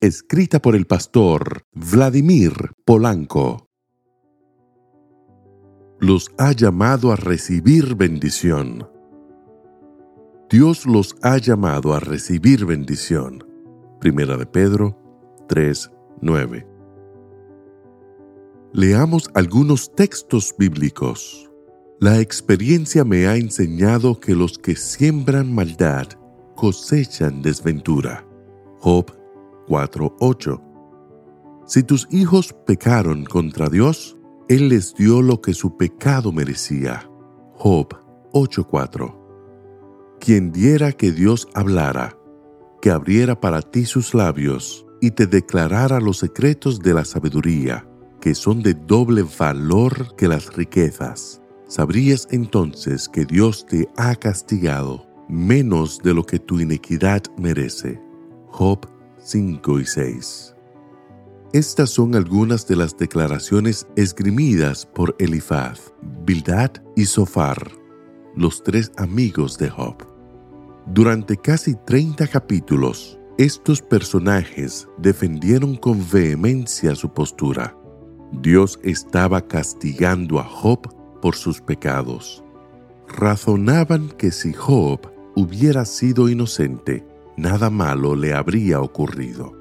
escrita por el pastor Vladimir Polanco. Los ha llamado a recibir bendición. Dios los ha llamado a recibir bendición. Primera de Pedro 3:9. Leamos algunos textos bíblicos. La experiencia me ha enseñado que los que siembran maldad cosechan desventura. Job 4:8. Si tus hijos pecaron contra Dios, Él les dio lo que su pecado merecía. Job 8:4. Quien diera que Dios hablara, que abriera para ti sus labios y te declarara los secretos de la sabiduría, que son de doble valor que las riquezas. Sabrías entonces que Dios te ha castigado menos de lo que tu iniquidad merece. Job 5 y 6. Estas son algunas de las declaraciones esgrimidas por Elifaz, Bildad y Sofar, los tres amigos de Job. Durante casi 30 capítulos, estos personajes defendieron con vehemencia su postura. Dios estaba castigando a Job por sus pecados. Razonaban que si Job hubiera sido inocente, nada malo le habría ocurrido.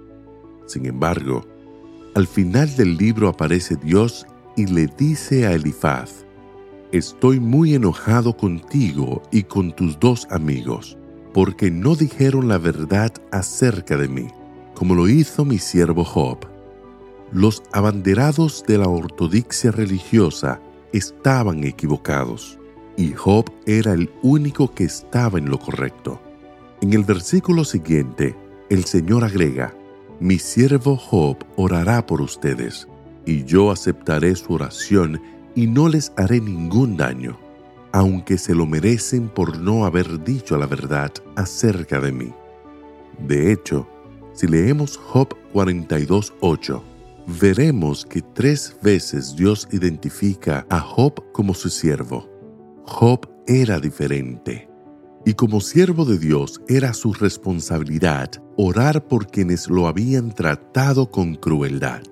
Sin embargo, al final del libro aparece Dios y le dice a Elifaz, Estoy muy enojado contigo y con tus dos amigos, porque no dijeron la verdad acerca de mí, como lo hizo mi siervo Job. Los abanderados de la ortodoxia religiosa estaban equivocados, y Job era el único que estaba en lo correcto. En el versículo siguiente, el Señor agrega, Mi siervo Job orará por ustedes, y yo aceptaré su oración y no les haré ningún daño, aunque se lo merecen por no haber dicho la verdad acerca de mí. De hecho, si leemos Job 42.8, veremos que tres veces Dios identifica a Job como su siervo. Job era diferente y como siervo de Dios era su responsabilidad orar por quienes lo habían tratado con crueldad.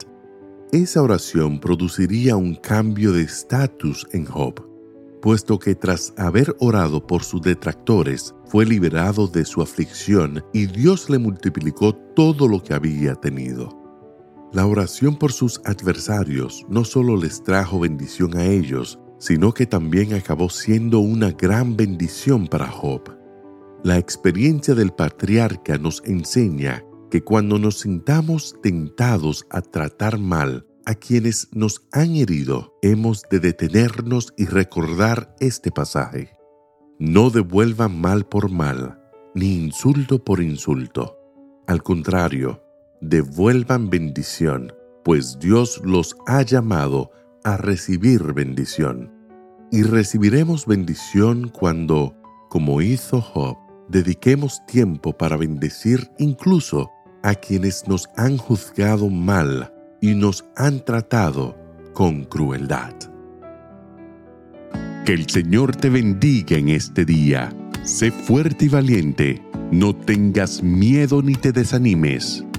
Esa oración produciría un cambio de estatus en Job, puesto que tras haber orado por sus detractores, fue liberado de su aflicción y Dios le multiplicó todo lo que había tenido. La oración por sus adversarios no solo les trajo bendición a ellos, sino que también acabó siendo una gran bendición para Job. La experiencia del patriarca nos enseña que cuando nos sintamos tentados a tratar mal a quienes nos han herido, hemos de detenernos y recordar este pasaje. No devuelvan mal por mal, ni insulto por insulto. Al contrario, devuelvan bendición, pues Dios los ha llamado a recibir bendición. Y recibiremos bendición cuando, como hizo Job, dediquemos tiempo para bendecir incluso a quienes nos han juzgado mal y nos han tratado con crueldad. Que el Señor te bendiga en este día. Sé fuerte y valiente. No tengas miedo ni te desanimes